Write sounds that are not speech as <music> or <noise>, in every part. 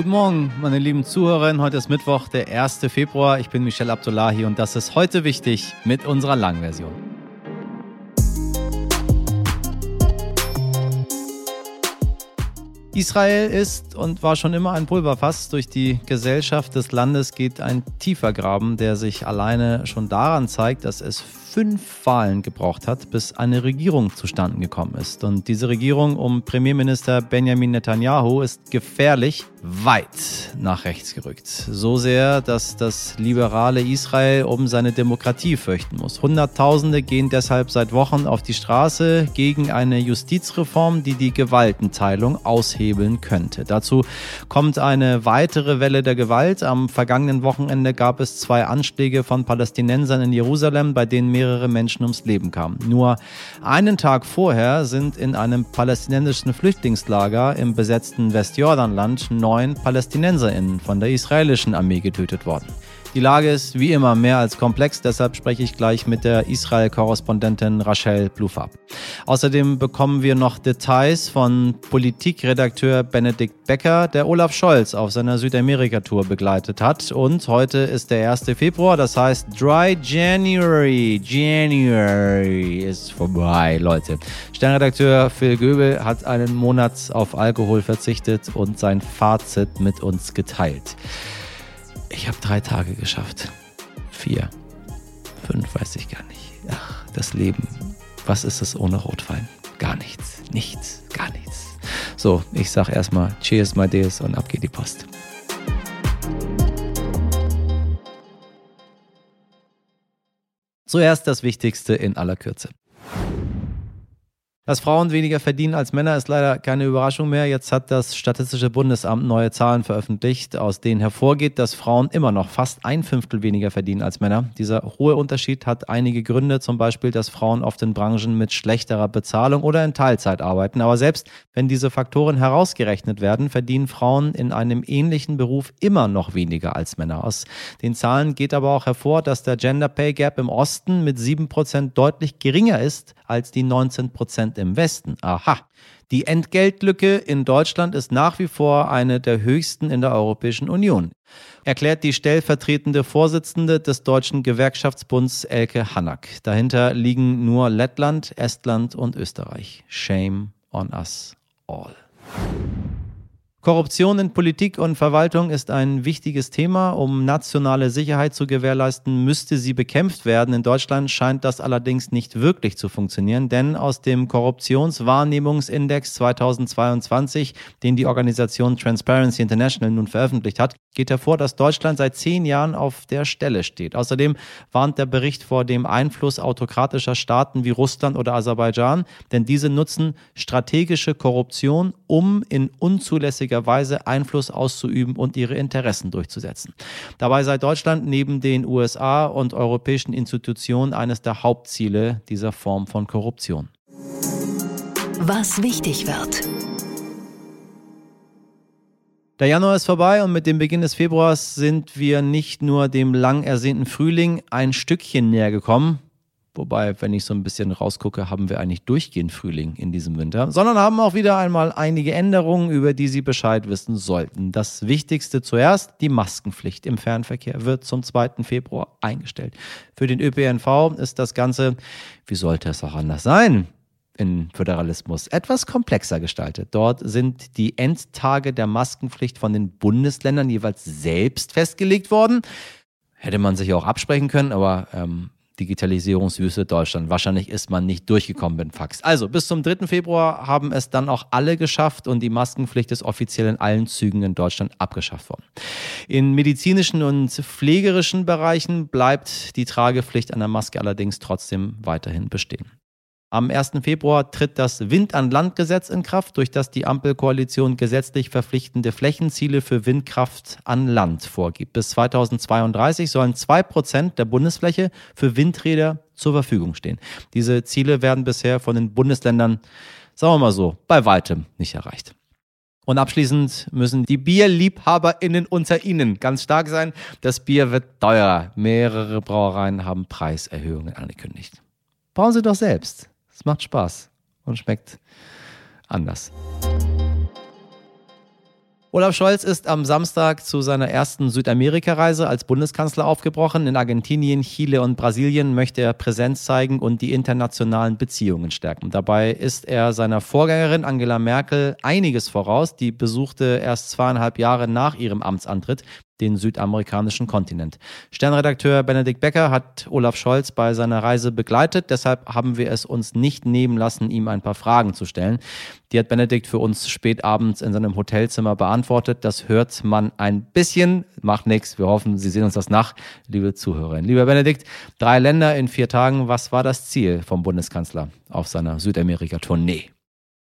Guten Morgen, meine lieben Zuhörerinnen. Heute ist Mittwoch, der 1. Februar. Ich bin Michel Abdullahi und das ist heute wichtig mit unserer Langversion. Israel ist und war schon immer ein Pulverfass. Durch die Gesellschaft des Landes geht ein tiefer Graben, der sich alleine schon daran zeigt, dass es fünf Wahlen gebraucht hat, bis eine Regierung zustande gekommen ist. Und diese Regierung um Premierminister Benjamin Netanyahu ist gefährlich weit nach rechts gerückt. So sehr, dass das liberale Israel um seine Demokratie fürchten muss. Hunderttausende gehen deshalb seit Wochen auf die Straße gegen eine Justizreform, die die Gewaltenteilung aushebeln könnte. Dazu kommt eine weitere Welle der Gewalt. Am vergangenen Wochenende gab es zwei Anschläge von Palästinensern in Jerusalem, bei denen mehrere Menschen ums Leben kamen. Nur einen Tag vorher sind in einem palästinensischen Flüchtlingslager im besetzten Westjordanland neun PalästinenserInnen von der israelischen Armee getötet worden. Die Lage ist wie immer mehr als komplex, deshalb spreche ich gleich mit der Israel-Korrespondentin Rachel Blufab. Außerdem bekommen wir noch Details von Politikredakteur Benedikt Becker, der Olaf Scholz auf seiner Südamerika-Tour begleitet hat. Und heute ist der 1. Februar, das heißt Dry January. January ist vorbei, Leute. Sternredakteur Phil Göbel hat einen Monat auf Alkohol verzichtet und sein Fazit mit uns geteilt. Ich habe drei Tage geschafft. Vier. Fünf weiß ich gar nicht. Ach, das Leben. Was ist es ohne Rotwein? Gar nichts. Nichts. Gar nichts. So, ich sag erstmal Cheers, my dears und ab geht die Post. Zuerst das Wichtigste in aller Kürze. Dass Frauen weniger verdienen als Männer ist leider keine Überraschung mehr. Jetzt hat das Statistische Bundesamt neue Zahlen veröffentlicht, aus denen hervorgeht, dass Frauen immer noch fast ein Fünftel weniger verdienen als Männer. Dieser hohe Unterschied hat einige Gründe, zum Beispiel, dass Frauen oft in Branchen mit schlechterer Bezahlung oder in Teilzeit arbeiten. Aber selbst wenn diese Faktoren herausgerechnet werden, verdienen Frauen in einem ähnlichen Beruf immer noch weniger als Männer. Aus den Zahlen geht aber auch hervor, dass der Gender Pay Gap im Osten mit sieben Prozent deutlich geringer ist als die 19 Prozent im Westen. Aha. Die Entgeltlücke in Deutschland ist nach wie vor eine der höchsten in der Europäischen Union, erklärt die stellvertretende Vorsitzende des Deutschen Gewerkschaftsbunds Elke Hanak. Dahinter liegen nur Lettland, Estland und Österreich. Shame on us all. Korruption in Politik und Verwaltung ist ein wichtiges Thema. Um nationale Sicherheit zu gewährleisten, müsste sie bekämpft werden. In Deutschland scheint das allerdings nicht wirklich zu funktionieren, denn aus dem Korruptionswahrnehmungsindex 2022, den die Organisation Transparency International nun veröffentlicht hat, geht hervor, dass Deutschland seit zehn Jahren auf der Stelle steht. Außerdem warnt der Bericht vor dem Einfluss autokratischer Staaten wie Russland oder Aserbaidschan, denn diese nutzen strategische Korruption, um in unzulässigen notwendiger Weise Einfluss auszuüben und ihre Interessen durchzusetzen. Dabei sei Deutschland neben den USA und europäischen Institutionen eines der Hauptziele dieser Form von Korruption. Was wichtig wird. Der Januar ist vorbei und mit dem Beginn des Februars sind wir nicht nur dem lang ersehnten Frühling ein Stückchen näher gekommen, Wobei, wenn ich so ein bisschen rausgucke, haben wir eigentlich durchgehend Frühling in diesem Winter, sondern haben auch wieder einmal einige Änderungen, über die Sie Bescheid wissen sollten. Das Wichtigste zuerst, die Maskenpflicht im Fernverkehr wird zum 2. Februar eingestellt. Für den ÖPNV ist das Ganze, wie sollte es auch anders sein? in Föderalismus etwas komplexer gestaltet. Dort sind die Endtage der Maskenpflicht von den Bundesländern jeweils selbst festgelegt worden. Hätte man sich auch absprechen können, aber ähm, Digitalisierungswüste Deutschland. Wahrscheinlich ist man nicht durchgekommen mit dem Fax. Also bis zum 3. Februar haben es dann auch alle geschafft und die Maskenpflicht ist offiziell in allen Zügen in Deutschland abgeschafft worden. In medizinischen und pflegerischen Bereichen bleibt die Tragepflicht einer Maske allerdings trotzdem weiterhin bestehen. Am 1. Februar tritt das Wind an Land Gesetz in Kraft, durch das die Ampelkoalition gesetzlich verpflichtende Flächenziele für Windkraft an Land vorgibt. Bis 2032 sollen zwei Prozent der Bundesfläche für Windräder zur Verfügung stehen. Diese Ziele werden bisher von den Bundesländern, sagen wir mal so, bei weitem nicht erreicht. Und abschließend müssen die BierliebhaberInnen unter Ihnen ganz stark sein. Das Bier wird teuer. Mehrere Brauereien haben Preiserhöhungen angekündigt. Bauen Sie doch selbst. Es macht Spaß und schmeckt anders. Olaf Scholz ist am Samstag zu seiner ersten Südamerika-Reise als Bundeskanzler aufgebrochen. In Argentinien, Chile und Brasilien möchte er Präsenz zeigen und die internationalen Beziehungen stärken. Dabei ist er seiner Vorgängerin Angela Merkel einiges voraus. Die besuchte erst zweieinhalb Jahre nach ihrem Amtsantritt den südamerikanischen Kontinent. Sternredakteur Benedikt Becker hat Olaf Scholz bei seiner Reise begleitet. Deshalb haben wir es uns nicht nehmen lassen, ihm ein paar Fragen zu stellen. Die hat Benedikt für uns spät abends in seinem Hotelzimmer beantwortet. Das hört man ein bisschen, macht nichts. Wir hoffen, Sie sehen uns das nach, liebe Zuhörerinnen. Lieber Benedikt, drei Länder in vier Tagen. Was war das Ziel vom Bundeskanzler auf seiner Südamerika-Tournee?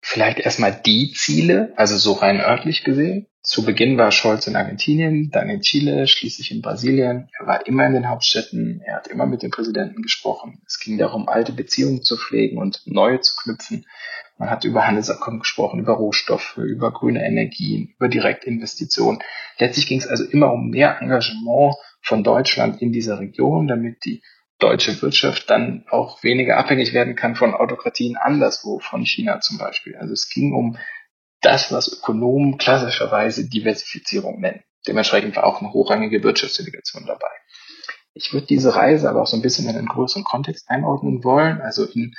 Vielleicht erstmal die Ziele, also so rein örtlich gesehen. Zu Beginn war Scholz in Argentinien, dann in Chile, schließlich in Brasilien. Er war immer in den Hauptstädten, er hat immer mit dem Präsidenten gesprochen. Es ging darum, alte Beziehungen zu pflegen und neue zu knüpfen. Man hat über Handelsabkommen gesprochen, über Rohstoffe, über grüne Energien, über Direktinvestitionen. Letztlich ging es also immer um mehr Engagement von Deutschland in dieser Region, damit die deutsche Wirtschaft dann auch weniger abhängig werden kann von Autokratien anderswo, von China zum Beispiel. Also es ging um das, was Ökonomen klassischerweise Diversifizierung nennen. Dementsprechend war auch eine hochrangige Wirtschaftsdelegation dabei. Ich würde diese Reise aber auch so ein bisschen in einen größeren Kontext einordnen wollen. Also in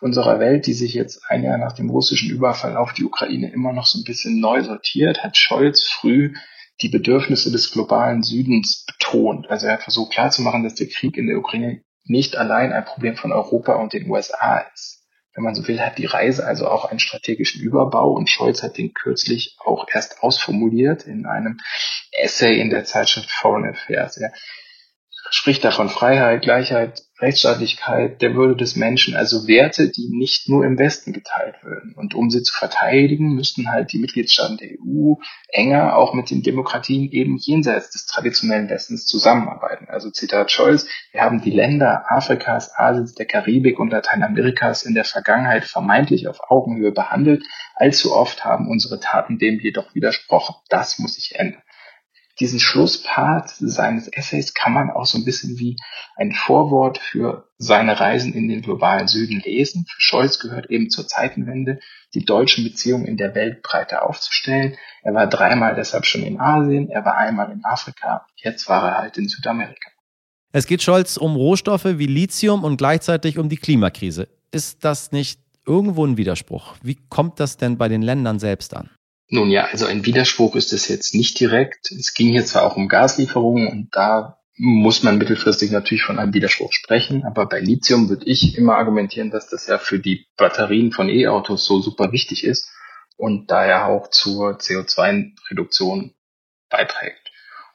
unserer Welt, die sich jetzt ein Jahr nach dem russischen Überfall auf die Ukraine immer noch so ein bisschen neu sortiert, hat Scholz früh die Bedürfnisse des globalen Südens betont. Also er hat versucht klarzumachen, dass der Krieg in der Ukraine nicht allein ein Problem von Europa und den USA ist wenn man so will, hat die Reise also auch einen strategischen Überbau und Scholz hat den kürzlich auch erst ausformuliert in einem Essay in der Zeitschrift Foreign Affairs. Er spricht da von Freiheit, Gleichheit, Rechtsstaatlichkeit, der Würde des Menschen, also Werte, die nicht nur im Westen geteilt würden. Und um sie zu verteidigen, müssten halt die Mitgliedstaaten der EU enger auch mit den Demokratien eben jenseits des traditionellen Westens zusammenarbeiten. Also Zitat Scholz, wir haben die Länder Afrikas, Asiens, der Karibik und Lateinamerikas in der Vergangenheit vermeintlich auf Augenhöhe behandelt. Allzu oft haben unsere Taten dem jedoch widersprochen. Das muss sich ändern diesen Schlusspart seines Essays kann man auch so ein bisschen wie ein Vorwort für seine Reisen in den globalen Süden lesen. Für Scholz gehört eben zur Zeitenwende, die deutschen Beziehungen in der Welt breiter aufzustellen. Er war dreimal deshalb schon in Asien, er war einmal in Afrika, jetzt war er halt in Südamerika. Es geht Scholz um Rohstoffe wie Lithium und gleichzeitig um die Klimakrise. Ist das nicht irgendwo ein Widerspruch? Wie kommt das denn bei den Ländern selbst an? Nun ja, also ein Widerspruch ist es jetzt nicht direkt. Es ging hier zwar auch um Gaslieferungen und da muss man mittelfristig natürlich von einem Widerspruch sprechen, aber bei Lithium würde ich immer argumentieren, dass das ja für die Batterien von E-Autos so super wichtig ist und daher auch zur CO2-Reduktion beiträgt.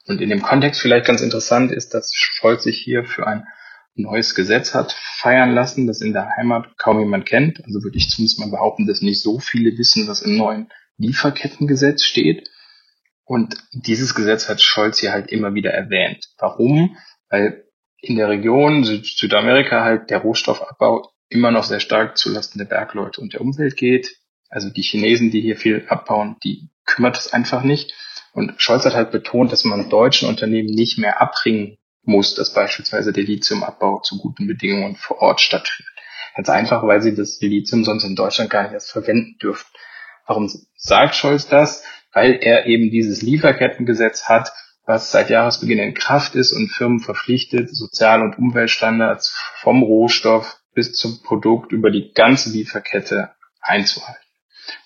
Und in dem Kontext vielleicht ganz interessant ist, dass Scholz sich hier für ein neues Gesetz hat feiern lassen, das in der Heimat kaum jemand kennt. Also würde ich zumindest mal behaupten, dass nicht so viele wissen, was im neuen Lieferkettengesetz steht. Und dieses Gesetz hat Scholz hier halt immer wieder erwähnt. Warum? Weil in der Region Süd Südamerika halt der Rohstoffabbau immer noch sehr stark zulasten der Bergleute und der Umwelt geht. Also die Chinesen, die hier viel abbauen, die kümmert es einfach nicht. Und Scholz hat halt betont, dass man deutschen Unternehmen nicht mehr abbringen muss, dass beispielsweise der Lithiumabbau zu guten Bedingungen vor Ort stattfindet. Ganz einfach, weil sie das Lithium sonst in Deutschland gar nicht erst verwenden dürften. Warum sagt Scholz das? Weil er eben dieses Lieferkettengesetz hat, was seit Jahresbeginn in Kraft ist und Firmen verpflichtet, Sozial- und Umweltstandards vom Rohstoff bis zum Produkt über die ganze Lieferkette einzuhalten.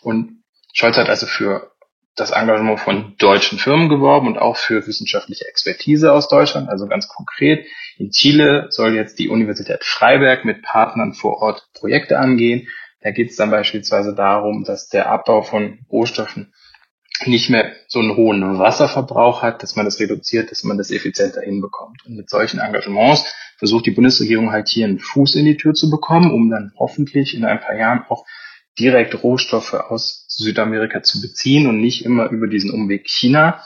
Und Scholz hat also für das Engagement von deutschen Firmen geworben und auch für wissenschaftliche Expertise aus Deutschland. Also ganz konkret, in Chile soll jetzt die Universität Freiberg mit Partnern vor Ort Projekte angehen, da geht es dann beispielsweise darum, dass der Abbau von Rohstoffen nicht mehr so einen hohen Wasserverbrauch hat, dass man das reduziert, dass man das effizienter hinbekommt. Und mit solchen Engagements versucht die Bundesregierung halt hier einen Fuß in die Tür zu bekommen, um dann hoffentlich in ein paar Jahren auch direkt Rohstoffe aus Südamerika zu beziehen und nicht immer über diesen Umweg China.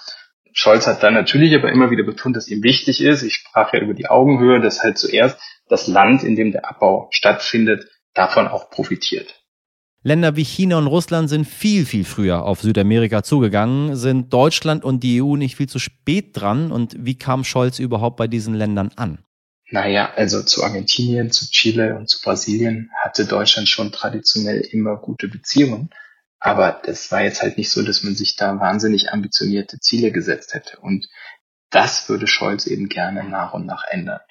Scholz hat dann natürlich aber immer wieder betont, dass ihm wichtig ist, ich sprach ja über die Augenhöhe, dass halt zuerst das Land, in dem der Abbau stattfindet, davon auch profitiert. Länder wie China und Russland sind viel, viel früher auf Südamerika zugegangen. Sind Deutschland und die EU nicht viel zu spät dran? Und wie kam Scholz überhaupt bei diesen Ländern an? Naja, also zu Argentinien, zu Chile und zu Brasilien hatte Deutschland schon traditionell immer gute Beziehungen. Aber das war jetzt halt nicht so, dass man sich da wahnsinnig ambitionierte Ziele gesetzt hätte. Und das würde Scholz eben gerne nach und nach ändern.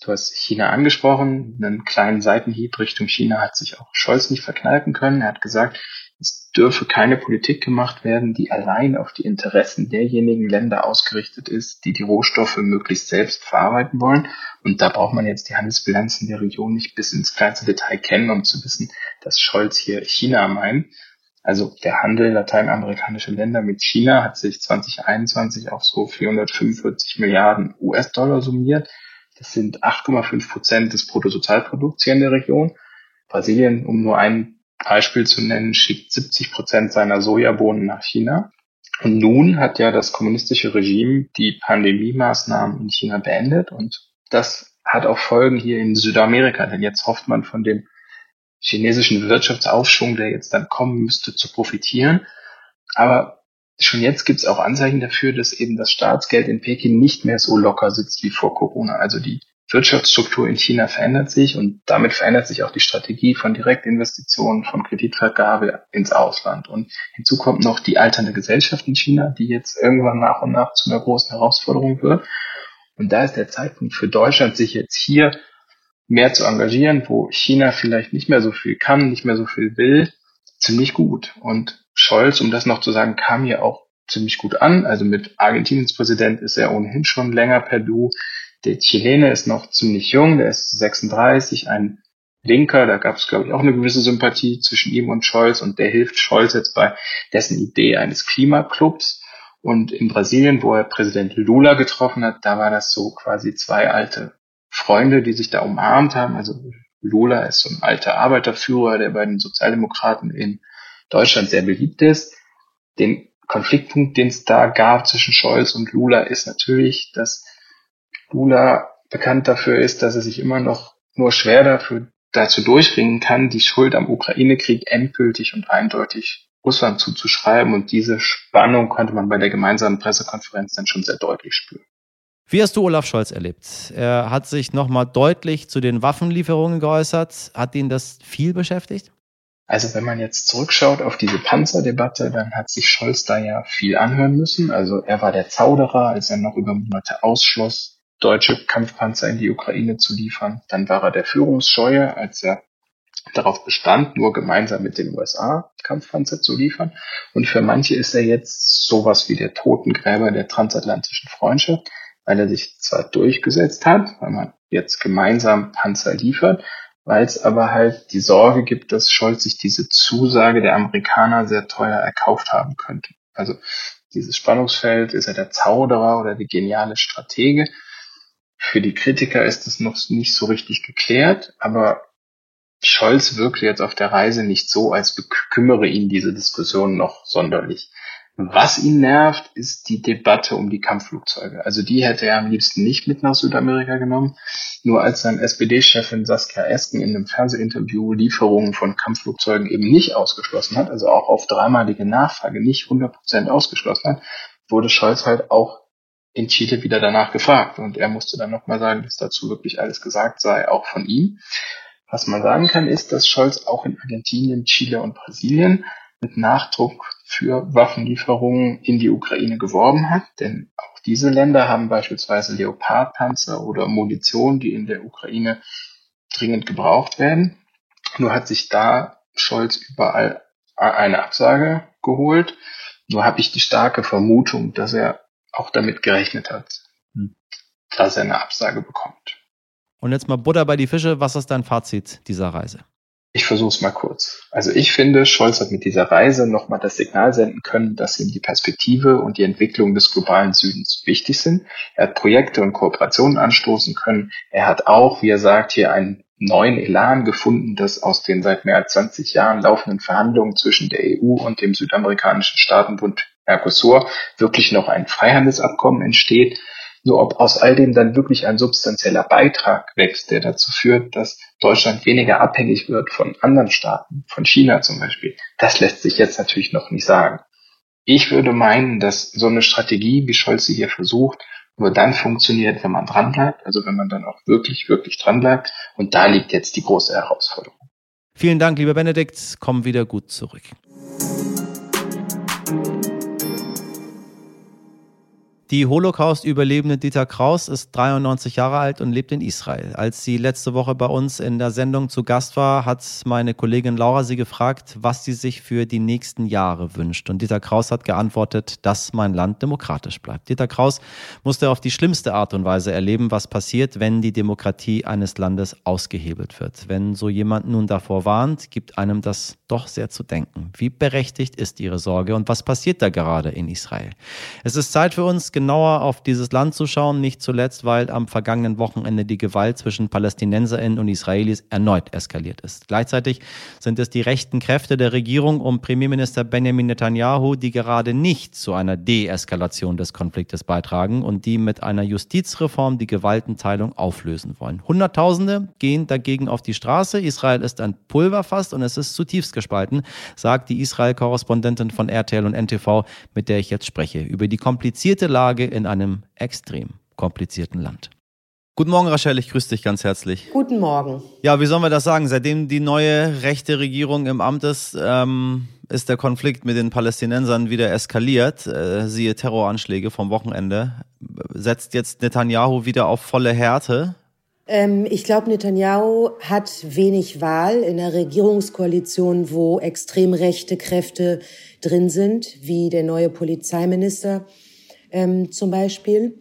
Du hast China angesprochen, einen kleinen Seitenhieb Richtung China hat sich auch Scholz nicht verkneifen können. Er hat gesagt, es dürfe keine Politik gemacht werden, die allein auf die Interessen derjenigen Länder ausgerichtet ist, die die Rohstoffe möglichst selbst verarbeiten wollen. Und da braucht man jetzt die Handelsbilanzen der Region nicht bis ins kleinste Detail kennen, um zu wissen, dass Scholz hier China meint. Also der Handel lateinamerikanischer Länder mit China hat sich 2021 auf so 445 Milliarden US-Dollar summiert. Das sind 8,5 Prozent des Bruttosozialprodukts hier in der Region. Brasilien, um nur ein Beispiel zu nennen, schickt 70 Prozent seiner Sojabohnen nach China. Und nun hat ja das kommunistische Regime die Pandemie-Maßnahmen in China beendet und das hat auch Folgen hier in Südamerika, denn jetzt hofft man von dem chinesischen Wirtschaftsaufschwung, der jetzt dann kommen müsste, zu profitieren. Aber schon jetzt gibt es auch Anzeichen dafür, dass eben das Staatsgeld in Peking nicht mehr so locker sitzt wie vor Corona. Also die Wirtschaftsstruktur in China verändert sich und damit verändert sich auch die Strategie von Direktinvestitionen, von Kreditvergabe ins Ausland. Und hinzu kommt noch die alternde Gesellschaft in China, die jetzt irgendwann nach und nach zu einer großen Herausforderung wird. Und da ist der Zeitpunkt für Deutschland, sich jetzt hier mehr zu engagieren, wo China vielleicht nicht mehr so viel kann, nicht mehr so viel will, ziemlich gut. Und Scholz, um das noch zu sagen, kam hier auch ziemlich gut an. Also mit Argentiniens Präsident ist er ohnehin schon länger per Du. Der Chilene ist noch ziemlich jung, der ist 36, ein Linker, da gab es, glaube ich, auch eine gewisse Sympathie zwischen ihm und Scholz und der hilft Scholz jetzt bei dessen Idee eines Klimaklubs. Und in Brasilien, wo er Präsident Lula getroffen hat, da war das so quasi zwei alte Freunde, die sich da umarmt haben. Also Lula ist so ein alter Arbeiterführer, der bei den Sozialdemokraten in Deutschland sehr beliebt ist. Den Konfliktpunkt, den es da gab zwischen Scholz und Lula, ist natürlich, dass Lula bekannt dafür ist, dass er sich immer noch nur schwer dafür dazu durchringen kann, die Schuld am Ukraine-Krieg endgültig und eindeutig Russland zuzuschreiben. Und diese Spannung konnte man bei der gemeinsamen Pressekonferenz dann schon sehr deutlich spüren. Wie hast du Olaf Scholz erlebt? Er hat sich nochmal deutlich zu den Waffenlieferungen geäußert. Hat ihn das viel beschäftigt? Also wenn man jetzt zurückschaut auf diese Panzerdebatte, dann hat sich Scholz da ja viel anhören müssen. Also er war der Zauderer, als er noch über Monate ausschloss, deutsche Kampfpanzer in die Ukraine zu liefern. Dann war er der Führungsscheue, als er darauf bestand, nur gemeinsam mit den USA Kampfpanzer zu liefern. Und für manche ist er jetzt sowas wie der Totengräber der transatlantischen Freundschaft weil er sich zwar durchgesetzt hat, weil man jetzt gemeinsam Panzer liefert, weil es aber halt die Sorge gibt, dass Scholz sich diese Zusage der Amerikaner sehr teuer erkauft haben könnte. Also dieses Spannungsfeld, ist er der Zauderer oder der geniale Stratege? Für die Kritiker ist es noch nicht so richtig geklärt, aber Scholz wirkte jetzt auf der Reise nicht so, als bekümmere ihn diese Diskussion noch sonderlich. Was ihn nervt, ist die Debatte um die Kampfflugzeuge. Also die hätte er am liebsten nicht mit nach Südamerika genommen. Nur als dann SPD-Chefin Saskia Esken in einem Fernsehinterview Lieferungen von Kampfflugzeugen eben nicht ausgeschlossen hat, also auch auf dreimalige Nachfrage nicht 100% ausgeschlossen hat, wurde Scholz halt auch in Chile wieder danach gefragt. Und er musste dann nochmal sagen, dass dazu wirklich alles gesagt sei, auch von ihm. Was man sagen kann, ist, dass Scholz auch in Argentinien, Chile und Brasilien mit Nachdruck für Waffenlieferungen in die Ukraine geworben hat. Denn auch diese Länder haben beispielsweise Leopardpanzer oder Munition, die in der Ukraine dringend gebraucht werden. Nur hat sich da Scholz überall eine Absage geholt. Nur habe ich die starke Vermutung, dass er auch damit gerechnet hat, dass er eine Absage bekommt. Und jetzt mal Butter bei die Fische. Was ist dein Fazit dieser Reise? Ich versuche es mal kurz. Also ich finde, Scholz hat mit dieser Reise nochmal das Signal senden können, dass ihm die Perspektive und die Entwicklung des globalen Südens wichtig sind. Er hat Projekte und Kooperationen anstoßen können. Er hat auch, wie er sagt, hier einen neuen Elan gefunden, dass aus den seit mehr als 20 Jahren laufenden Verhandlungen zwischen der EU und dem südamerikanischen Staatenbund Mercosur wirklich noch ein Freihandelsabkommen entsteht. Nur ob aus all dem dann wirklich ein substanzieller Beitrag wächst, der dazu führt, dass Deutschland weniger abhängig wird von anderen Staaten, von China zum Beispiel, das lässt sich jetzt natürlich noch nicht sagen. Ich würde meinen, dass so eine Strategie, wie Scholz sie hier versucht, nur dann funktioniert, wenn man dranbleibt, also wenn man dann auch wirklich, wirklich dranbleibt. Und da liegt jetzt die große Herausforderung. Vielen Dank, lieber Benedikt. Komm wieder gut zurück. Die Holocaust-Überlebende Dieter Kraus ist 93 Jahre alt und lebt in Israel. Als sie letzte Woche bei uns in der Sendung zu Gast war, hat meine Kollegin Laura sie gefragt, was sie sich für die nächsten Jahre wünscht. Und Dieter Kraus hat geantwortet, dass mein Land demokratisch bleibt. Dieter Kraus musste auf die schlimmste Art und Weise erleben, was passiert, wenn die Demokratie eines Landes ausgehebelt wird. Wenn so jemand nun davor warnt, gibt einem das doch sehr zu denken. Wie berechtigt ist Ihre Sorge und was passiert da gerade in Israel? Es ist Zeit für uns, genauer auf dieses Land zu schauen, nicht zuletzt, weil am vergangenen Wochenende die Gewalt zwischen Palästinenserinnen und Israelis erneut eskaliert ist. Gleichzeitig sind es die rechten Kräfte der Regierung um Premierminister Benjamin Netanyahu, die gerade nicht zu einer Deeskalation des Konfliktes beitragen und die mit einer Justizreform die Gewaltenteilung auflösen wollen. Hunderttausende gehen dagegen auf die Straße. Israel ist ein Pulverfass und es ist zutiefst gespalten, sagt die Israel-Korrespondentin von RTL und NTV, mit der ich jetzt spreche, über die komplizierte Lage Lage in einem extrem komplizierten Land. Guten Morgen, Rachel, ich grüße dich ganz herzlich. Guten Morgen. Ja, wie sollen wir das sagen? Seitdem die neue rechte Regierung im Amt ist, ähm, ist der Konflikt mit den Palästinensern wieder eskaliert. Äh, siehe Terroranschläge vom Wochenende. Setzt jetzt Netanyahu wieder auf volle Härte? Ähm, ich glaube, Netanyahu hat wenig Wahl in einer Regierungskoalition, wo extrem rechte Kräfte drin sind, wie der neue Polizeiminister ähm, zum Beispiel.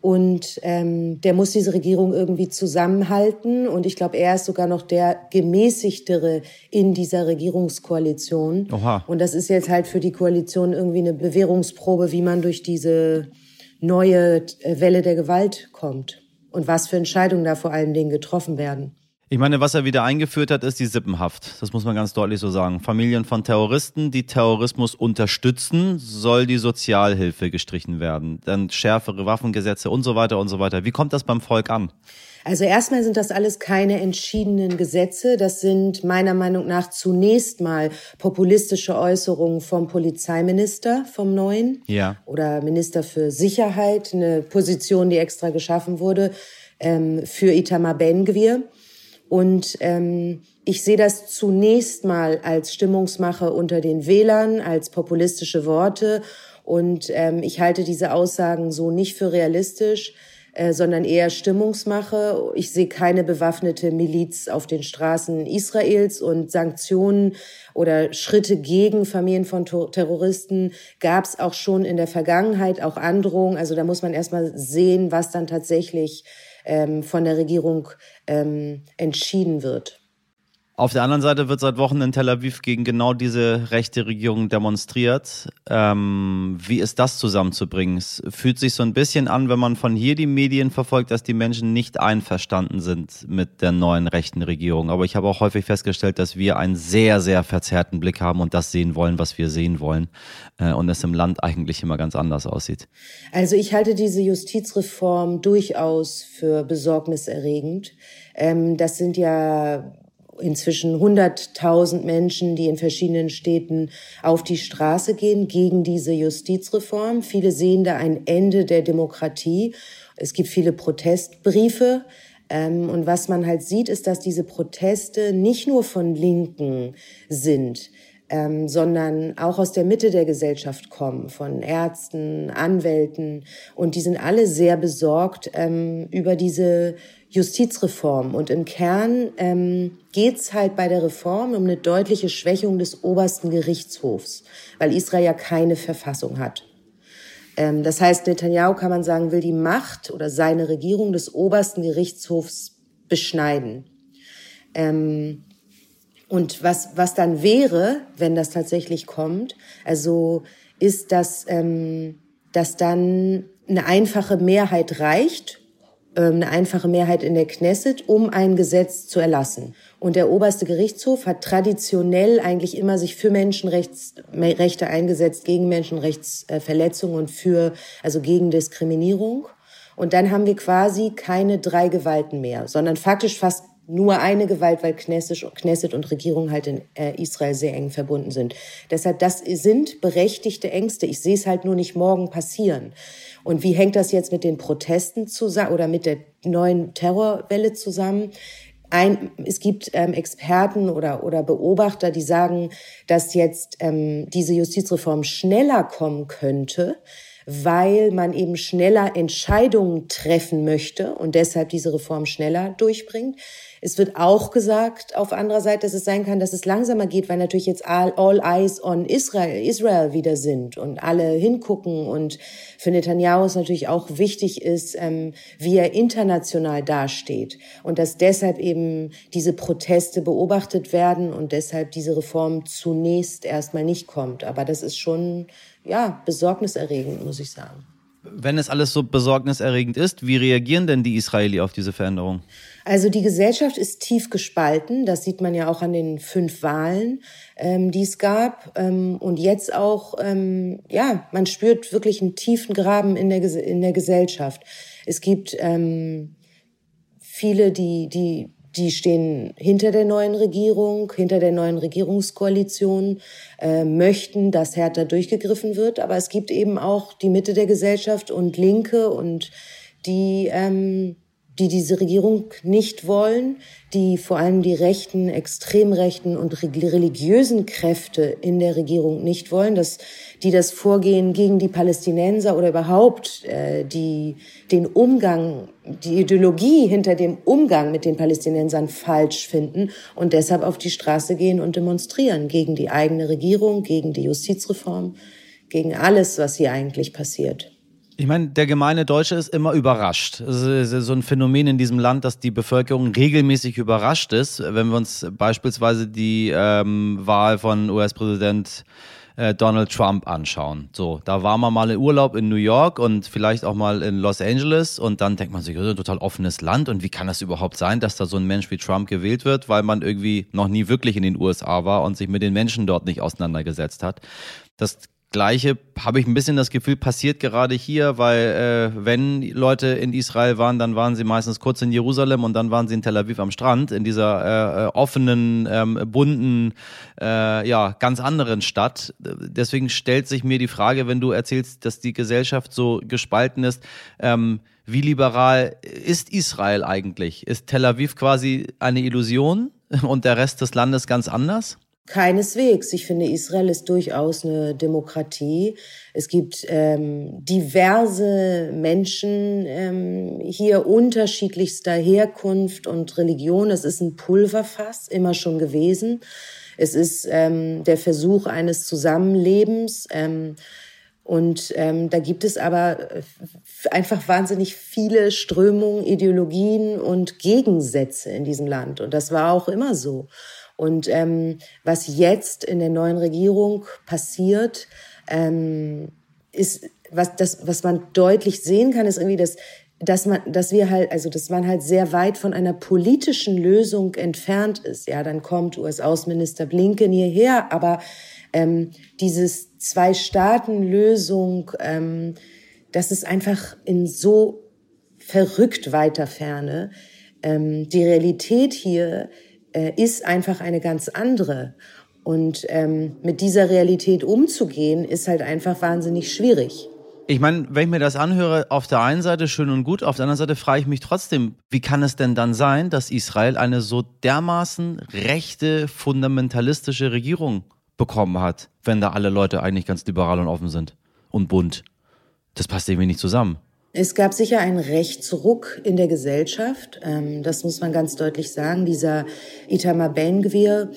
Und ähm, der muss diese Regierung irgendwie zusammenhalten. Und ich glaube, er ist sogar noch der gemäßigtere in dieser Regierungskoalition. Oha. Und das ist jetzt halt für die Koalition irgendwie eine Bewährungsprobe, wie man durch diese neue äh, Welle der Gewalt kommt. Und was für Entscheidungen da vor allen Dingen getroffen werden. Ich meine, was er wieder eingeführt hat, ist die Sippenhaft. Das muss man ganz deutlich so sagen. Familien von Terroristen, die Terrorismus unterstützen, soll die Sozialhilfe gestrichen werden. Dann schärfere Waffengesetze und so weiter und so weiter. Wie kommt das beim Volk an? Also erstmal sind das alles keine entschiedenen Gesetze. Das sind meiner Meinung nach zunächst mal populistische Äußerungen vom Polizeiminister, vom neuen. Ja. Oder Minister für Sicherheit, eine Position, die extra geschaffen wurde ähm, für Itamar Ben-Gvir. Und ähm, ich sehe das zunächst mal als Stimmungsmache unter den Wählern, als populistische Worte. Und ähm, ich halte diese Aussagen so nicht für realistisch, äh, sondern eher Stimmungsmache. Ich sehe keine bewaffnete Miliz auf den Straßen Israels und Sanktionen oder Schritte gegen Familien von Terroristen gab es auch schon in der Vergangenheit, auch Androhungen. Also da muss man erstmal sehen, was dann tatsächlich ähm, von der Regierung ähm, entschieden wird. Auf der anderen Seite wird seit Wochen in Tel Aviv gegen genau diese rechte Regierung demonstriert. Ähm, wie ist das zusammenzubringen? Es fühlt sich so ein bisschen an, wenn man von hier die Medien verfolgt, dass die Menschen nicht einverstanden sind mit der neuen rechten Regierung. Aber ich habe auch häufig festgestellt, dass wir einen sehr, sehr verzerrten Blick haben und das sehen wollen, was wir sehen wollen. Äh, und es im Land eigentlich immer ganz anders aussieht. Also ich halte diese Justizreform durchaus für besorgniserregend. Ähm, das sind ja inzwischen 100.000 Menschen, die in verschiedenen Städten auf die Straße gehen gegen diese Justizreform. Viele sehen da ein Ende der Demokratie. Es gibt viele Protestbriefe. Ähm, und was man halt sieht, ist, dass diese Proteste nicht nur von Linken sind, ähm, sondern auch aus der Mitte der Gesellschaft kommen, von Ärzten, Anwälten. Und die sind alle sehr besorgt ähm, über diese Justizreform. Und im Kern ähm, geht es halt bei der Reform um eine deutliche Schwächung des obersten Gerichtshofs, weil Israel ja keine Verfassung hat. Ähm, das heißt, Netanyahu kann man sagen, will die Macht oder seine Regierung des obersten Gerichtshofs beschneiden. Ähm, und was, was dann wäre, wenn das tatsächlich kommt, also ist, dass, ähm, dass dann eine einfache Mehrheit reicht, eine einfache Mehrheit in der Knesset, um ein Gesetz zu erlassen. Und der oberste Gerichtshof hat traditionell eigentlich immer sich für Menschenrechte eingesetzt, gegen Menschenrechtsverletzungen und für, also gegen Diskriminierung. Und dann haben wir quasi keine drei Gewalten mehr, sondern faktisch fast nur eine Gewalt, weil Knesset und Regierung halt in äh, Israel sehr eng verbunden sind. Deshalb, das sind berechtigte Ängste. Ich sehe es halt nur nicht morgen passieren. Und wie hängt das jetzt mit den Protesten zusammen oder mit der neuen Terrorwelle zusammen? Ein, es gibt ähm, Experten oder, oder Beobachter, die sagen, dass jetzt ähm, diese Justizreform schneller kommen könnte, weil man eben schneller Entscheidungen treffen möchte und deshalb diese Reform schneller durchbringt. Es wird auch gesagt auf anderer Seite, dass es sein kann, dass es langsamer geht, weil natürlich jetzt all, all eyes on Israel, Israel wieder sind und alle hingucken und für Netanyahu es natürlich auch wichtig ist, ähm, wie er international dasteht und dass deshalb eben diese Proteste beobachtet werden und deshalb diese Reform zunächst erstmal nicht kommt. Aber das ist schon, ja, besorgniserregend, muss ich sagen. Wenn es alles so besorgniserregend ist, wie reagieren denn die Israeli auf diese Veränderung? Also die Gesellschaft ist tief gespalten. Das sieht man ja auch an den fünf Wahlen, ähm, die es gab. Ähm, und jetzt auch, ähm, ja, man spürt wirklich einen tiefen Graben in der, in der Gesellschaft. Es gibt ähm, viele, die, die die stehen hinter der neuen Regierung, hinter der neuen Regierungskoalition, äh, möchten, dass härter durchgegriffen wird. Aber es gibt eben auch die Mitte der Gesellschaft und Linke und die ähm, die diese Regierung nicht wollen, die vor allem die rechten, extrem rechten und religiösen Kräfte in der Regierung nicht wollen, dass die das Vorgehen gegen die Palästinenser oder überhaupt äh, die den Umgang, die Ideologie hinter dem Umgang mit den Palästinensern falsch finden und deshalb auf die Straße gehen und demonstrieren gegen die eigene Regierung, gegen die Justizreform, gegen alles, was hier eigentlich passiert. Ich meine, der gemeine Deutsche ist immer überrascht. Es ist so ein Phänomen in diesem Land, dass die Bevölkerung regelmäßig überrascht ist. Wenn wir uns beispielsweise die ähm, Wahl von US-Präsident äh, Donald Trump anschauen. So, da war man mal in Urlaub in New York und vielleicht auch mal in Los Angeles und dann denkt man sich, das ist ein total offenes Land und wie kann das überhaupt sein, dass da so ein Mensch wie Trump gewählt wird, weil man irgendwie noch nie wirklich in den USA war und sich mit den Menschen dort nicht auseinandergesetzt hat. Das Gleiche habe ich ein bisschen das Gefühl, passiert gerade hier, weil äh, wenn Leute in Israel waren, dann waren sie meistens kurz in Jerusalem und dann waren sie in Tel Aviv am Strand, in dieser äh, äh offenen, ähm, bunten, äh, ja, ganz anderen Stadt. Deswegen stellt sich mir die Frage, wenn du erzählst, dass die Gesellschaft so gespalten ist, ähm, wie liberal ist Israel eigentlich? Ist Tel Aviv quasi eine Illusion und der Rest des Landes ganz anders? Keineswegs. Ich finde, Israel ist durchaus eine Demokratie. Es gibt ähm, diverse Menschen ähm, hier unterschiedlichster Herkunft und Religion. Es ist ein Pulverfass, immer schon gewesen. Es ist ähm, der Versuch eines Zusammenlebens. Ähm, und ähm, da gibt es aber einfach wahnsinnig viele Strömungen, Ideologien und Gegensätze in diesem Land. Und das war auch immer so. Und ähm, was jetzt in der neuen Regierung passiert, ähm, ist, was, das, was man deutlich sehen kann, ist irgendwie, dass dass man, dass wir halt, also dass man halt sehr weit von einer politischen Lösung entfernt ist. Ja, dann kommt US-Außenminister Blinken hierher, aber ähm, dieses Zwei-Staaten-Lösung, ähm, das ist einfach in so verrückt weiter Ferne. Ähm, die Realität hier äh, ist einfach eine ganz andere. Und ähm, mit dieser Realität umzugehen, ist halt einfach wahnsinnig schwierig. Ich meine, wenn ich mir das anhöre, auf der einen Seite schön und gut, auf der anderen Seite frage ich mich trotzdem, wie kann es denn dann sein, dass Israel eine so dermaßen rechte, fundamentalistische Regierung bekommen hat, wenn da alle Leute eigentlich ganz liberal und offen sind und bunt? Das passt irgendwie nicht zusammen. Es gab sicher einen Rechtsruck in der Gesellschaft. Ähm, das muss man ganz deutlich sagen. Dieser Itamar Ben-Gvir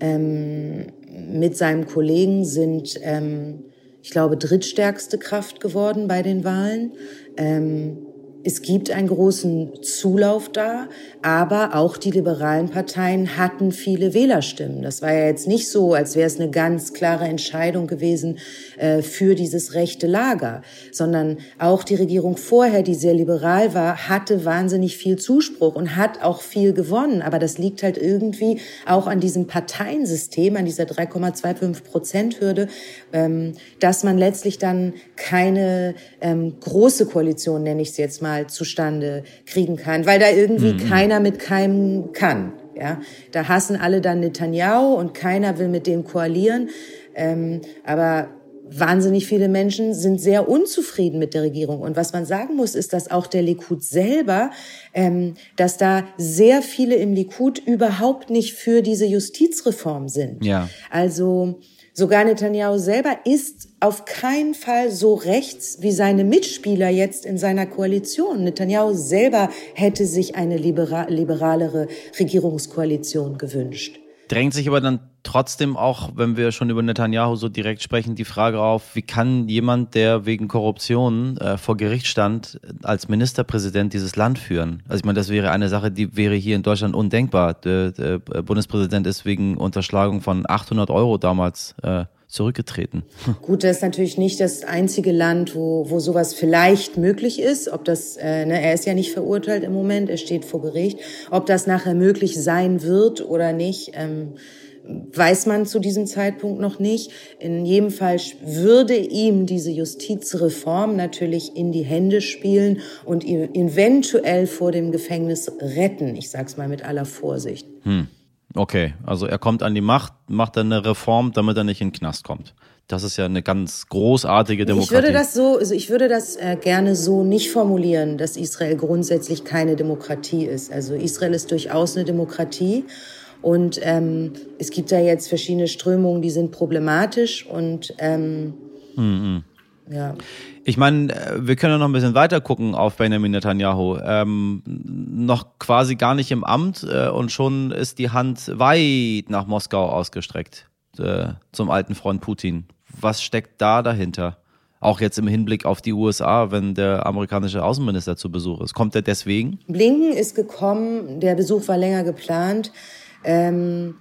ähm, mit seinem Kollegen sind, ähm, ich glaube, drittstärkste Kraft geworden bei den Wahlen. Es gibt einen großen Zulauf da, aber auch die liberalen Parteien hatten viele Wählerstimmen. Das war ja jetzt nicht so, als wäre es eine ganz klare Entscheidung gewesen äh, für dieses rechte Lager, sondern auch die Regierung vorher, die sehr liberal war, hatte wahnsinnig viel Zuspruch und hat auch viel gewonnen. Aber das liegt halt irgendwie auch an diesem Parteiensystem, an dieser 3,25 Prozent Hürde, ähm, dass man letztlich dann keine ähm, große Koalition, nenne ich es jetzt mal, zustande kriegen kann, weil da irgendwie mhm. keiner mit keinem kann. Ja, da hassen alle dann Netanyahu und keiner will mit dem koalieren. Ähm, aber wahnsinnig viele Menschen sind sehr unzufrieden mit der Regierung. Und was man sagen muss, ist, dass auch der Likud selber, ähm, dass da sehr viele im Likud überhaupt nicht für diese Justizreform sind. Ja. Also Sogar Netanyahu selber ist auf keinen Fall so rechts wie seine Mitspieler jetzt in seiner Koalition. Netanyahu selber hätte sich eine liberalere Regierungskoalition gewünscht. Drängt sich aber dann trotzdem auch, wenn wir schon über Netanyahu so direkt sprechen, die Frage auf, wie kann jemand, der wegen Korruption äh, vor Gericht stand, als Ministerpräsident dieses Land führen? Also ich meine, das wäre eine Sache, die wäre hier in Deutschland undenkbar. Der, der Bundespräsident ist wegen Unterschlagung von 800 Euro damals äh, zurückgetreten. <laughs> Gut, das ist natürlich nicht das einzige Land, wo, wo sowas vielleicht möglich ist. Ob das, äh, ne, er ist ja nicht verurteilt im Moment, er steht vor Gericht. Ob das nachher möglich sein wird oder nicht, ähm, weiß man zu diesem Zeitpunkt noch nicht. In jedem Fall würde ihm diese Justizreform natürlich in die Hände spielen und ihn eventuell vor dem Gefängnis retten. Ich sag's mal mit aller Vorsicht. Hm. Okay, also er kommt an die Macht, macht dann eine Reform, damit er nicht in den Knast kommt. Das ist ja eine ganz großartige Demokratie. Ich würde das so, also ich würde das äh, gerne so nicht formulieren, dass Israel grundsätzlich keine Demokratie ist. Also Israel ist durchaus eine Demokratie und ähm, es gibt da jetzt verschiedene Strömungen, die sind problematisch und ähm, mhm. ja. Ich meine, äh, wir können ja noch ein bisschen weiter gucken auf Benjamin Netanyahu. Ähm, noch quasi gar nicht im Amt äh, und schon ist die Hand weit nach Moskau ausgestreckt äh, zum alten Freund Putin. Was steckt da dahinter? Auch jetzt im Hinblick auf die USA, wenn der amerikanische Außenminister zu Besuch ist. Kommt er deswegen? Blinken ist gekommen, der Besuch war länger geplant ähm,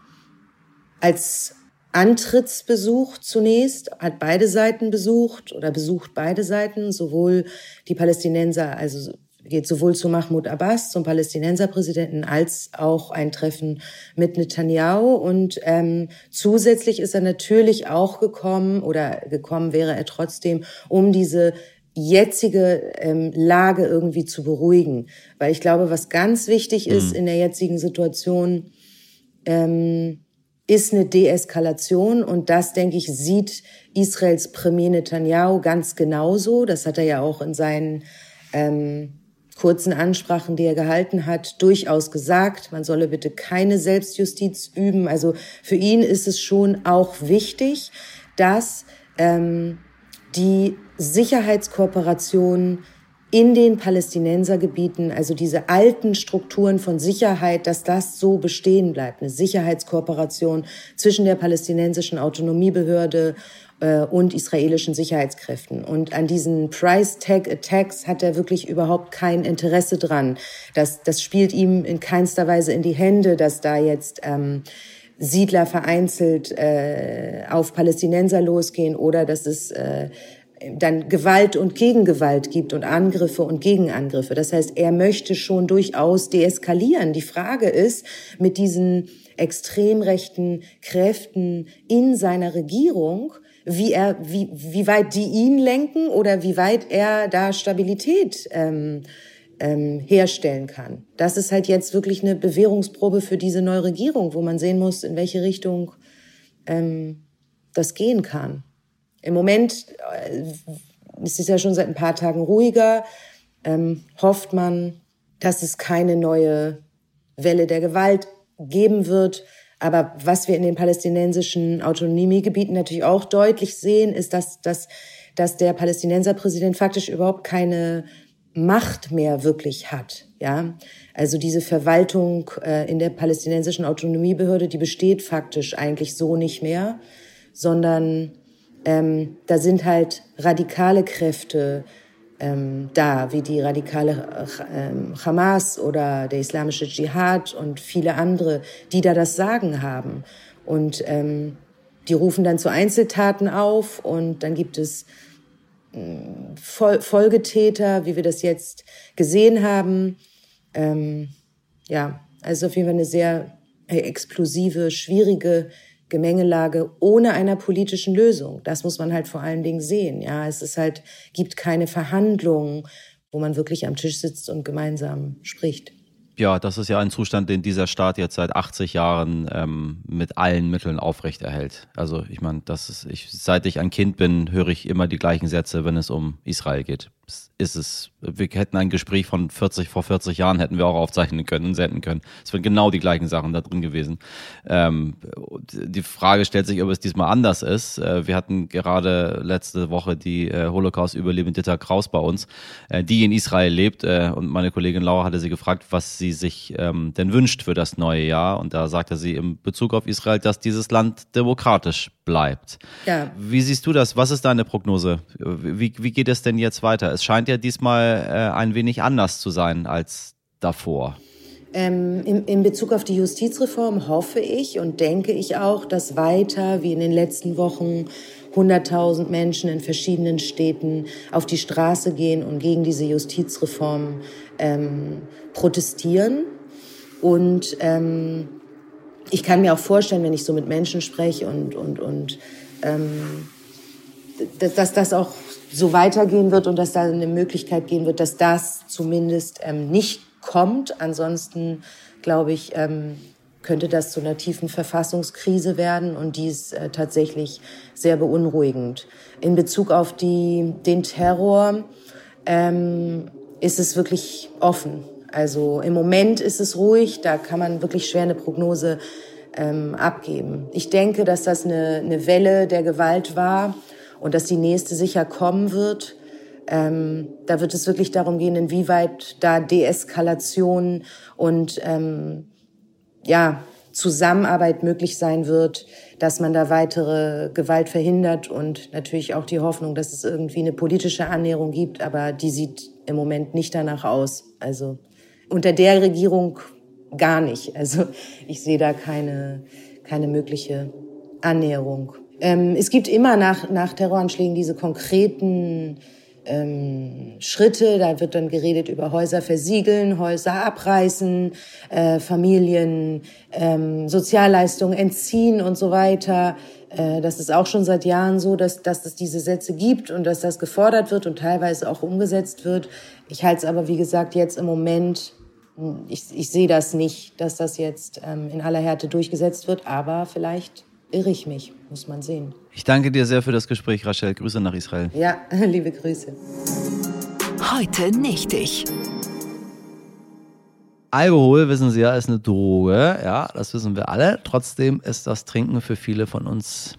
als Antrittsbesuch zunächst, hat beide Seiten besucht oder besucht beide Seiten, sowohl die Palästinenser, also geht sowohl zu Mahmoud Abbas, zum Palästinenserpräsidenten, als auch ein Treffen mit Netanyahu. Und ähm, zusätzlich ist er natürlich auch gekommen, oder gekommen wäre er trotzdem, um diese jetzige ähm, Lage irgendwie zu beruhigen. Weil ich glaube, was ganz wichtig ist mhm. in der jetzigen Situation, ähm, ist eine Deeskalation und das, denke ich, sieht Israels Premier Netanyahu ganz genauso. Das hat er ja auch in seinen ähm, kurzen Ansprachen, die er gehalten hat, durchaus gesagt. Man solle bitte keine Selbstjustiz üben. Also für ihn ist es schon auch wichtig, dass ähm, die Sicherheitskooperation in den Palästinensergebieten, also diese alten Strukturen von Sicherheit, dass das so bestehen bleibt. Eine Sicherheitskooperation zwischen der palästinensischen Autonomiebehörde äh, und israelischen Sicherheitskräften. Und an diesen Price Tag Attacks hat er wirklich überhaupt kein Interesse dran. Das, das spielt ihm in keinster Weise in die Hände, dass da jetzt ähm, Siedler vereinzelt äh, auf Palästinenser losgehen oder dass es äh, dann Gewalt und Gegengewalt gibt und Angriffe und Gegenangriffe. Das heißt, er möchte schon durchaus deeskalieren. Die Frage ist, mit diesen extrem rechten Kräften in seiner Regierung, wie er, wie, wie weit die ihn lenken oder wie weit er da Stabilität ähm, ähm, herstellen kann. Das ist halt jetzt wirklich eine Bewährungsprobe für diese neue Regierung, wo man sehen muss, in welche Richtung ähm, das gehen kann. Im Moment äh, ist es ja schon seit ein paar Tagen ruhiger. Ähm, hofft man, dass es keine neue Welle der Gewalt geben wird. Aber was wir in den palästinensischen Autonomiegebieten natürlich auch deutlich sehen, ist, dass, dass, dass der Palästinenserpräsident faktisch überhaupt keine Macht mehr wirklich hat. Ja, also diese Verwaltung äh, in der palästinensischen Autonomiebehörde, die besteht faktisch eigentlich so nicht mehr, sondern ähm, da sind halt radikale Kräfte ähm, da, wie die radikale ähm, Hamas oder der islamische Dschihad und viele andere, die da das Sagen haben. Und ähm, die rufen dann zu Einzeltaten auf und dann gibt es äh, Fol Folgetäter, wie wir das jetzt gesehen haben. Ähm, ja, also auf jeden Fall eine sehr äh, explosive, schwierige Gemengelage ohne einer politischen Lösung. Das muss man halt vor allen Dingen sehen. Ja, es ist halt, gibt keine Verhandlungen, wo man wirklich am Tisch sitzt und gemeinsam spricht. Ja, das ist ja ein Zustand, den dieser Staat jetzt seit 80 Jahren ähm, mit allen Mitteln aufrechterhält. Also ich meine, das ist, ich, seit ich ein Kind bin, höre ich immer die gleichen Sätze, wenn es um Israel geht. Ist es wir hätten ein Gespräch von 40 vor 40 Jahren hätten wir auch aufzeichnen können und senden können. Es wären genau die gleichen Sachen da drin gewesen. Ähm, die Frage stellt sich, ob es diesmal anders ist. Äh, wir hatten gerade letzte Woche die äh, Holocaust-Überlebende Ditta Kraus bei uns, äh, die in Israel lebt. Äh, und meine Kollegin Laura hatte sie gefragt, was sie sich ähm, denn wünscht für das neue Jahr. Und da sagte sie im Bezug auf Israel, dass dieses Land demokratisch bleibt. Ja. Wie siehst du das? Was ist deine Prognose? Wie, wie geht es denn jetzt weiter? Es scheint ja diesmal äh, ein wenig anders zu sein als davor. Ähm, in, in Bezug auf die Justizreform hoffe ich und denke ich auch, dass weiter wie in den letzten Wochen 100.000 Menschen in verschiedenen Städten auf die Straße gehen und gegen diese Justizreform ähm, protestieren. Und ähm, ich kann mir auch vorstellen, wenn ich so mit Menschen spreche und, und, und ähm, dass, dass das auch so weitergehen wird und dass da eine Möglichkeit gehen wird, dass das zumindest ähm, nicht kommt. Ansonsten, glaube ich, ähm, könnte das zu einer tiefen Verfassungskrise werden und die ist äh, tatsächlich sehr beunruhigend. In Bezug auf die, den Terror ähm, ist es wirklich offen. Also im Moment ist es ruhig, da kann man wirklich schwer eine Prognose ähm, abgeben. Ich denke, dass das eine, eine Welle der Gewalt war und dass die nächste sicher kommen wird. Ähm, da wird es wirklich darum gehen, inwieweit da Deeskalation und ähm, ja, Zusammenarbeit möglich sein wird, dass man da weitere Gewalt verhindert und natürlich auch die Hoffnung, dass es irgendwie eine politische Annäherung gibt, aber die sieht im Moment nicht danach aus. Also unter der Regierung gar nicht. Also ich sehe da keine, keine mögliche Annäherung. Ähm, es gibt immer nach, nach Terroranschlägen diese konkreten ähm, Schritte. Da wird dann geredet über Häuser versiegeln, Häuser abreißen, äh, Familien ähm, Sozialleistungen entziehen und so weiter. Äh, das ist auch schon seit Jahren so, dass, dass es diese Sätze gibt und dass das gefordert wird und teilweise auch umgesetzt wird. Ich halte es aber, wie gesagt, jetzt im Moment ich, ich sehe das nicht, dass das jetzt ähm, in aller Härte durchgesetzt wird, aber vielleicht irre ich mich, muss man sehen. Ich danke dir sehr für das Gespräch, Rachel. Grüße nach Israel. Ja, <laughs> liebe Grüße. Heute nicht ich. Alkohol, wissen Sie ja, ist eine Droge. Ja, das wissen wir alle. Trotzdem ist das Trinken für viele von uns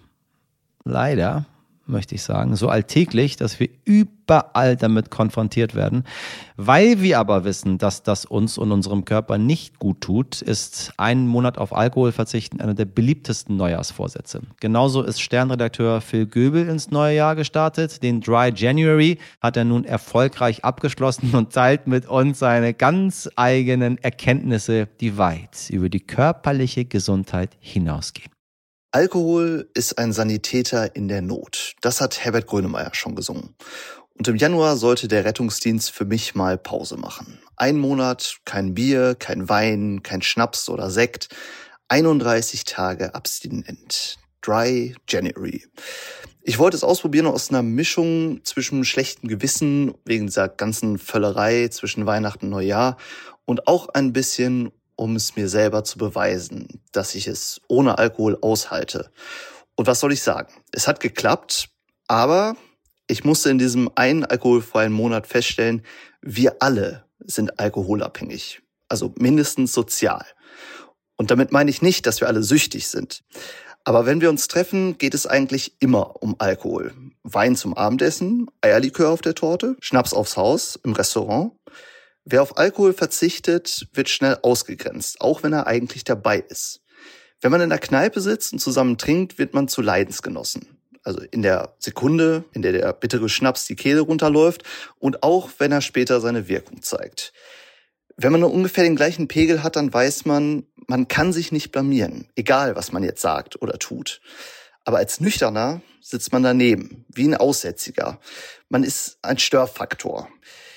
leider möchte ich sagen, so alltäglich, dass wir überall damit konfrontiert werden. Weil wir aber wissen, dass das uns und unserem Körper nicht gut tut, ist einen Monat auf Alkohol verzichten einer der beliebtesten Neujahrsvorsätze. Genauso ist Sternredakteur Phil Göbel ins neue Jahr gestartet. Den Dry January hat er nun erfolgreich abgeschlossen und teilt mit uns seine ganz eigenen Erkenntnisse, die weit über die körperliche Gesundheit hinausgehen. Alkohol ist ein Sanitäter in der Not. Das hat Herbert Grönemeyer schon gesungen. Und im Januar sollte der Rettungsdienst für mich mal Pause machen. Ein Monat, kein Bier, kein Wein, kein Schnaps oder Sekt. 31 Tage abstinent. Dry January. Ich wollte es ausprobieren aus einer Mischung zwischen schlechtem Gewissen wegen dieser ganzen Völlerei zwischen Weihnachten und Neujahr und auch ein bisschen um es mir selber zu beweisen, dass ich es ohne Alkohol aushalte. Und was soll ich sagen? Es hat geklappt, aber ich musste in diesem einen alkoholfreien Monat feststellen, wir alle sind alkoholabhängig. Also mindestens sozial. Und damit meine ich nicht, dass wir alle süchtig sind. Aber wenn wir uns treffen, geht es eigentlich immer um Alkohol. Wein zum Abendessen, Eierlikör auf der Torte, Schnaps aufs Haus, im Restaurant. Wer auf Alkohol verzichtet, wird schnell ausgegrenzt, auch wenn er eigentlich dabei ist. Wenn man in der Kneipe sitzt und zusammen trinkt, wird man zu Leidensgenossen. Also in der Sekunde, in der der bittere Schnaps die Kehle runterläuft und auch wenn er später seine Wirkung zeigt. Wenn man nur ungefähr den gleichen Pegel hat, dann weiß man, man kann sich nicht blamieren, egal was man jetzt sagt oder tut. Aber als Nüchterner sitzt man daneben, wie ein Aussätziger. Man ist ein Störfaktor.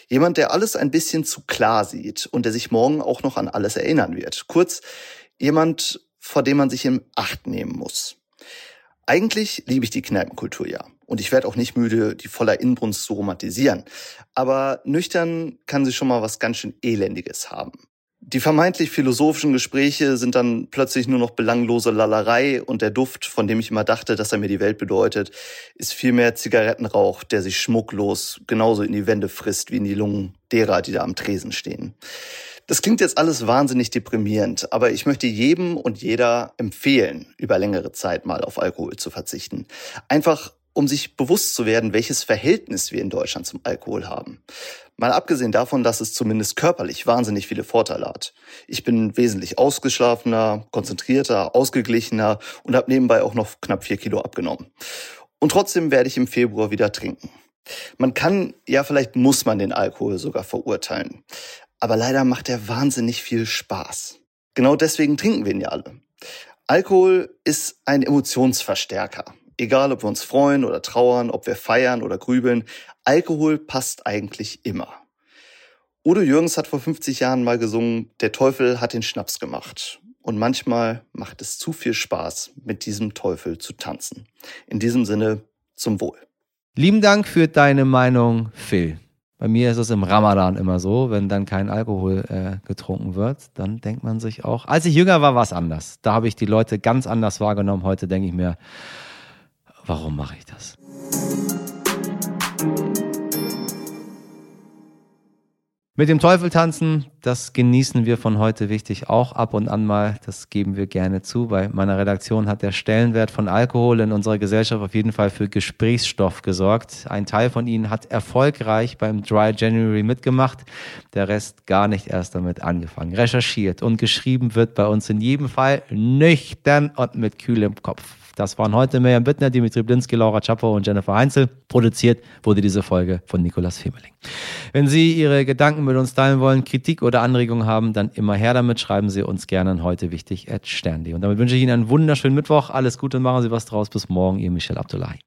Jemand, der alles ein bisschen zu klar sieht und der sich morgen auch noch an alles erinnern wird. Kurz, jemand, vor dem man sich in Acht nehmen muss. Eigentlich liebe ich die Kneipenkultur ja. Und ich werde auch nicht müde, die voller Inbrunst zu romantisieren. Aber nüchtern kann sie schon mal was ganz schön Elendiges haben. Die vermeintlich philosophischen Gespräche sind dann plötzlich nur noch belanglose Lallerei und der Duft, von dem ich immer dachte, dass er mir die Welt bedeutet, ist vielmehr Zigarettenrauch, der sich schmucklos genauso in die Wände frisst wie in die Lungen derer, die da am Tresen stehen. Das klingt jetzt alles wahnsinnig deprimierend, aber ich möchte jedem und jeder empfehlen, über längere Zeit mal auf Alkohol zu verzichten. Einfach um sich bewusst zu werden, welches Verhältnis wir in Deutschland zum Alkohol haben. Mal abgesehen davon, dass es zumindest körperlich wahnsinnig viele Vorteile hat. Ich bin wesentlich ausgeschlafener, konzentrierter, ausgeglichener und habe nebenbei auch noch knapp vier Kilo abgenommen. Und trotzdem werde ich im Februar wieder trinken. Man kann, ja vielleicht muss man den Alkohol sogar verurteilen. Aber leider macht er wahnsinnig viel Spaß. Genau deswegen trinken wir ihn ja alle. Alkohol ist ein Emotionsverstärker. Egal, ob wir uns freuen oder trauern, ob wir feiern oder grübeln, Alkohol passt eigentlich immer. Udo Jürgens hat vor 50 Jahren mal gesungen, der Teufel hat den Schnaps gemacht. Und manchmal macht es zu viel Spaß, mit diesem Teufel zu tanzen. In diesem Sinne, zum Wohl. Lieben Dank für deine Meinung, Phil. Bei mir ist es im Ramadan immer so, wenn dann kein Alkohol äh, getrunken wird, dann denkt man sich auch, als ich jünger war, war es anders. Da habe ich die Leute ganz anders wahrgenommen. Heute denke ich mir, warum mache ich das? Mit dem Teufel tanzen, das genießen wir von heute wichtig auch ab und an mal. Das geben wir gerne zu. Bei meiner Redaktion hat der Stellenwert von Alkohol in unserer Gesellschaft auf jeden Fall für Gesprächsstoff gesorgt. Ein Teil von ihnen hat erfolgreich beim Dry January mitgemacht, der Rest gar nicht erst damit angefangen. Recherchiert und geschrieben wird bei uns in jedem Fall nüchtern und mit kühlem Kopf. Das waren heute Miriam Bittner, Dimitri Blinski, Laura Czapo und Jennifer Heinzel. Produziert wurde diese Folge von Nikolas Femeling. Wenn Sie Ihre Gedanken mit uns teilen wollen, Kritik oder Anregungen haben, dann immer her damit. Schreiben Sie uns gerne an heute wichtig at. Und damit wünsche ich Ihnen einen wunderschönen Mittwoch. Alles Gute und machen Sie was draus. Bis morgen, Ihr Michel Abdullahi.